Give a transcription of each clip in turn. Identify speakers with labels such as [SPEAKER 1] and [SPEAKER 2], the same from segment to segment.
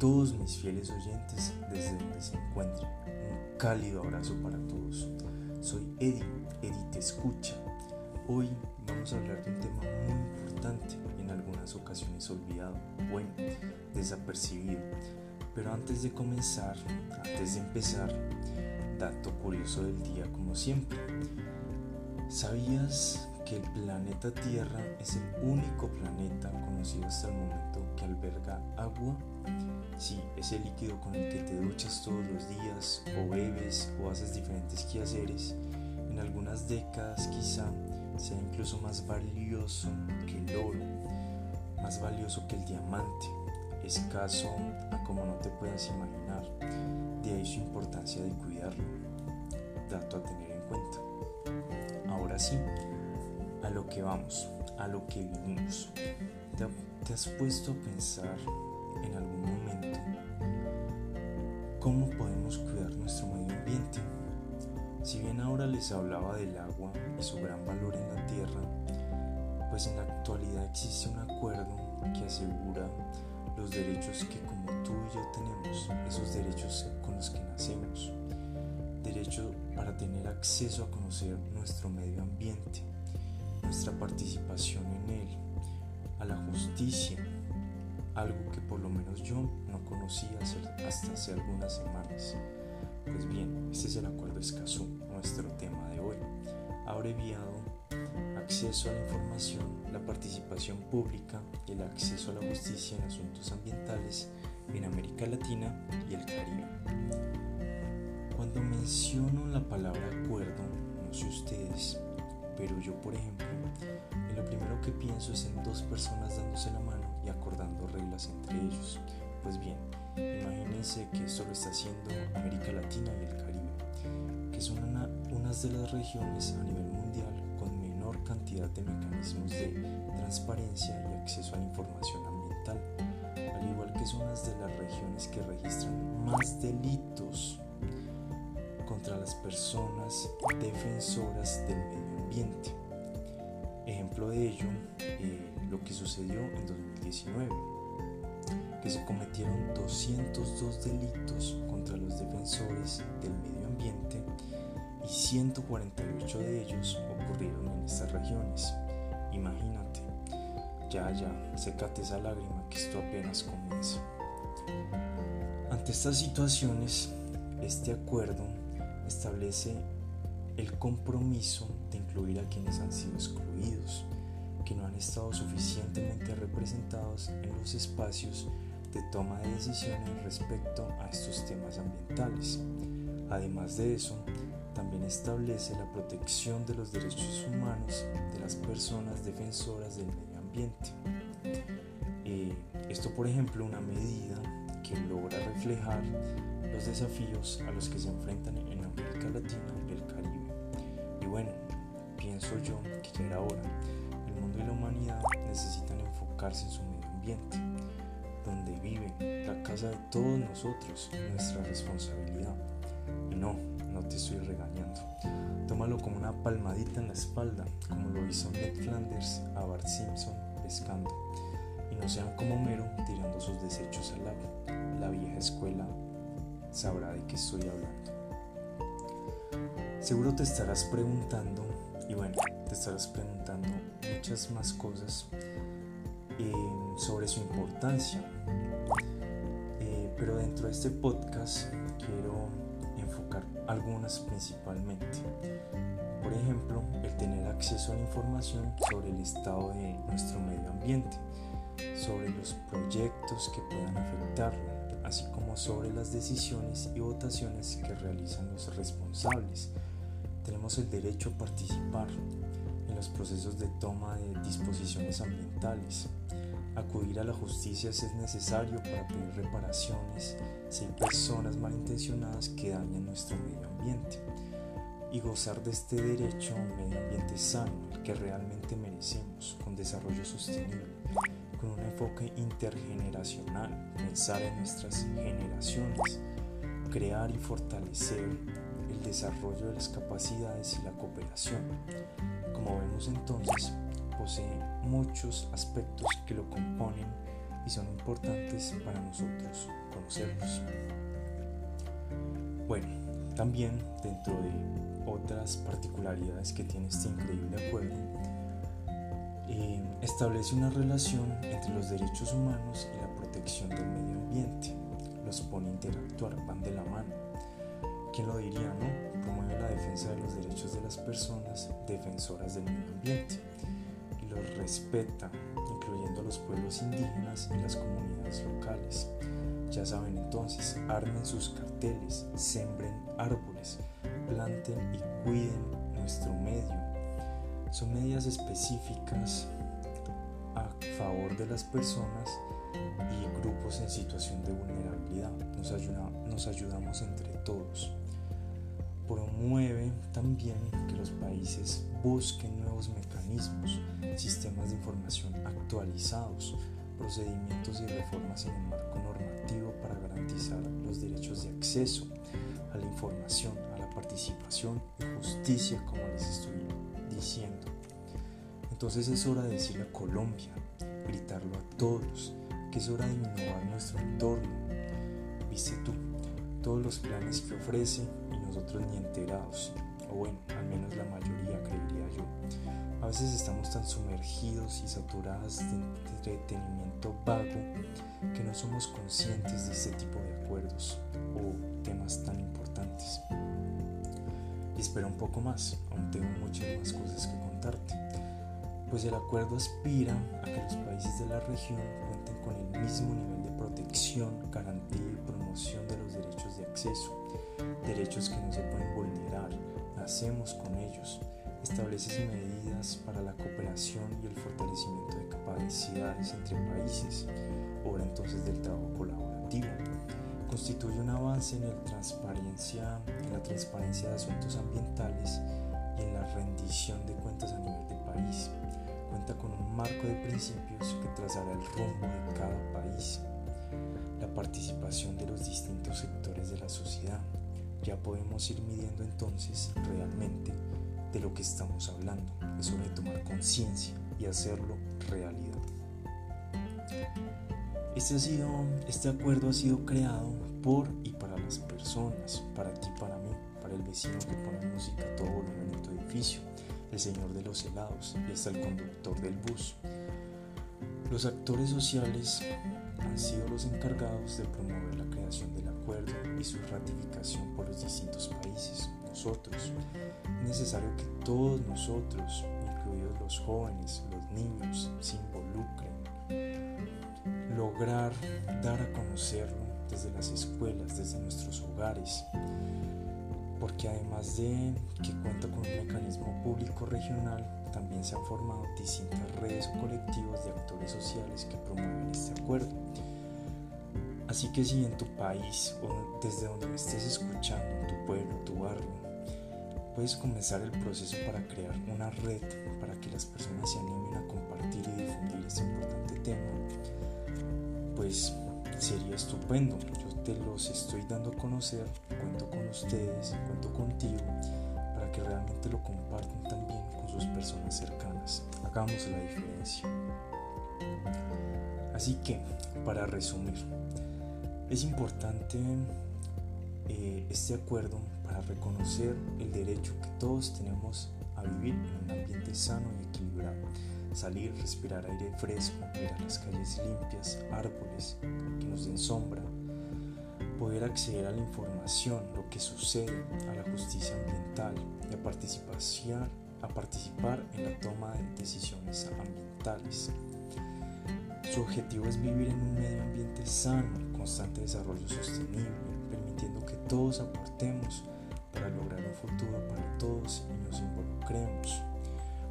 [SPEAKER 1] todos mis fieles oyentes desde donde se encuentren. Un cálido abrazo para todos. Soy Eddie, Eddie te escucha. Hoy vamos a hablar de un tema muy importante, en algunas ocasiones olvidado, bueno, desapercibido. Pero antes de comenzar, antes de empezar, dato curioso del día como siempre. ¿Sabías que el planeta Tierra es el único planeta conocido hasta el momento que alberga agua? Sí, ese líquido con el que te duchas todos los días o bebes o haces diferentes quehaceres, en algunas décadas quizá sea incluso más valioso que el oro, más valioso que el diamante, escaso a como no te puedas imaginar, de ahí su importancia de cuidarlo, dato a tener en cuenta. Ahora sí, a lo que vamos, a lo que vinimos. ¿Te, has puesto a pensar en algún momento cómo podemos cuidar nuestro medio ambiente? Si bien ahora les hablaba del agua y su gran valor en la tierra, pues en la actualidad existe un acuerdo que asegura los derechos que como tú y yo tenemos, esos derechos con los que nacemos. Derecho para tener acceso a conocer nuestro medio ambiente, nuestra participación en él, a la justicia, algo que por lo menos yo no conocía hasta hace algunas semanas. Pues bien, este es el Acuerdo Escazú, nuestro tema de hoy, abreviado acceso a la información, la participación pública y el acceso a la justicia en asuntos ambientales en América Latina y el Caribe. Cuando menciono la palabra acuerdo, no sé ustedes, pero yo por ejemplo, lo primero que pienso es en dos personas dándose la mano y acordando reglas entre ellos. Pues bien, imagínense que esto lo está haciendo América Latina y el Caribe, que son una, unas de las regiones a nivel mundial con menor cantidad de mecanismos de transparencia y acceso a la información ambiental, al igual que son unas de las regiones que registran más delitos contra las personas defensoras del medio Ejemplo de ello, eh, lo que sucedió en 2019, que se cometieron 202 delitos contra los defensores del medio ambiente y 148 de ellos ocurrieron en estas regiones. Imagínate, ya, ya, secate esa lágrima que esto apenas comienza. Ante estas situaciones, este acuerdo establece el compromiso de incluir a quienes han sido excluidos, que no han estado suficientemente representados en los espacios de toma de decisiones respecto a estos temas ambientales. Además de eso, también establece la protección de los derechos humanos de las personas defensoras del medio ambiente. Eh, esto, por ejemplo, una medida que logra reflejar los desafíos a los que se enfrentan en América Latina y el Caribe bueno, pienso yo que ya era hora. El mundo y la humanidad necesitan enfocarse en su medio ambiente, donde vive la casa de todos nosotros, nuestra responsabilidad. Y no, no te estoy regañando. Tómalo como una palmadita en la espalda, como lo hizo Ned Flanders a Bart Simpson pescando. Y no sean como Mero tirando sus desechos al lago. La vieja escuela sabrá de qué estoy hablando. Seguro te estarás preguntando, y bueno, te estarás preguntando muchas más cosas sobre su importancia. Eh, pero dentro de este podcast quiero enfocar algunas principalmente. Por ejemplo, el tener acceso a la información sobre el estado de nuestro medio ambiente, sobre los proyectos que puedan afectarlo, así como sobre las decisiones y votaciones que realizan los responsables tenemos el derecho a participar los procesos de toma de disposiciones ambientales, acudir a la justicia si es necesario para pedir reparaciones si hay personas malintencionadas que dañan nuestro medio ambiente y gozar de este derecho a un medio ambiente sano, que realmente merecemos, con desarrollo sostenible, con un enfoque intergeneracional, pensar en nuestras generaciones, crear y fortalecer el desarrollo de las capacidades y la cooperación. Como vemos entonces, posee muchos aspectos que lo componen y son importantes para nosotros conocerlos. Bueno, también dentro de otras particularidades que tiene este increíble acuerdo, eh, establece una relación entre los derechos humanos y la protección del medio ambiente. Los pone a interactuar, van de la mano. ¿Quién lo diría, no? Defensa de los derechos de las personas defensoras del medio ambiente y los respeta, incluyendo a los pueblos indígenas y las comunidades locales. Ya saben entonces, armen sus carteles, sembren árboles, planten y cuiden nuestro medio. Son medidas específicas a favor de las personas y grupos en situación de vulnerabilidad. Nos, nos ayudamos entre todos. Promueve también que los países busquen nuevos mecanismos, sistemas de información actualizados, procedimientos y reformas en el marco normativo para garantizar los derechos de acceso a la información, a la participación y justicia, como les estoy diciendo. Entonces es hora de decirle a Colombia, gritarlo a todos, que es hora de innovar nuestro entorno. Viste tú, todos los planes que ofrece nosotros ni enterados, o bueno, al menos la mayoría creería yo. A veces estamos tan sumergidos y saturados de entretenimiento vago que no somos conscientes de este tipo de acuerdos o temas tan importantes. Y espera un poco más, aún tengo muchas más cosas que contarte. Pues el acuerdo aspira a que los países de la región cuenten con el mismo nivel de protección, garantía y promoción de los derechos de acceso, derechos que no se pueden vulnerar, nacemos con ellos establece medidas para la cooperación y el fortalecimiento de capacidades entre países, obra entonces del trabajo colaborativo. Constituye un avance en, el transparencia, en la transparencia de asuntos ambientales y en la rendición de cuentas a nivel de país. Cuenta con un marco de principios que trazará el rumbo de cada país. La participación de los distintos sectores de la sociedad. Ya podemos ir midiendo entonces realmente de lo que estamos hablando. Es hora de tomar conciencia y hacerlo realidad. Este, ha sido, este acuerdo ha sido creado por y para las personas, para ti, para mí, para el vecino que pone música todo volumen en tu edificio, el señor de los helados y hasta el conductor del bus. Los actores sociales han sido los encargados de promover la creación del acuerdo y su ratificación por los distintos países nosotros. Es necesario que todos nosotros, incluidos los jóvenes, los niños, se involucren. Lograr dar a conocerlo desde las escuelas, desde nuestros hogares. Porque además de que cuenta con un mecanismo público regional, también se han formado distintas redes o colectivos de actores sociales que promueven este acuerdo. Así que si en tu país o desde donde me estés escuchando, tu pueblo, tu barrio, puedes comenzar el proceso para crear una red para que las personas se animen a compartir y difundir este importante tema, pues sería estupendo. Te los estoy dando a conocer, cuento con ustedes, cuento contigo, para que realmente lo compartan también con sus personas cercanas. Hagamos la diferencia. Así que, para resumir, es importante eh, este acuerdo para reconocer el derecho que todos tenemos a vivir en un ambiente sano y equilibrado. Salir, respirar aire fresco, ver las calles limpias, árboles que nos den sombra, poder acceder a la información, lo que sucede, a la justicia ambiental y a participar, a participar en la toma de decisiones ambientales. Su objetivo es vivir en un medio ambiente sano, constante desarrollo sostenible, permitiendo que todos aportemos para lograr un futuro para todos y nos involucremos.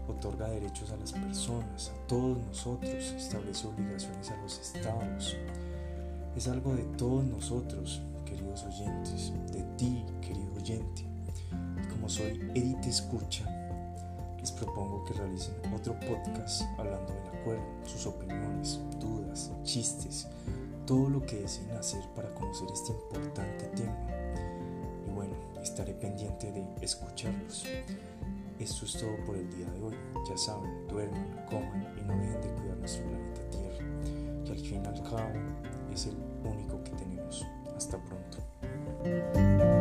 [SPEAKER 1] Otorga derechos a las personas, a todos nosotros, establece obligaciones a los estados. Es algo de todos nosotros, queridos oyentes, de ti, querido oyente. Y como soy Edith Escucha, les propongo que realicen otro podcast hablando del acuerdo, sus opiniones, dudas, chistes, todo lo que deseen hacer para conocer este importante tema estaré pendiente de escucharlos. Esto es todo por el día de hoy. Ya saben, duerman, coman y no dejen de cuidar nuestro planeta Tierra, que al fin y al cabo es el único que tenemos. Hasta pronto.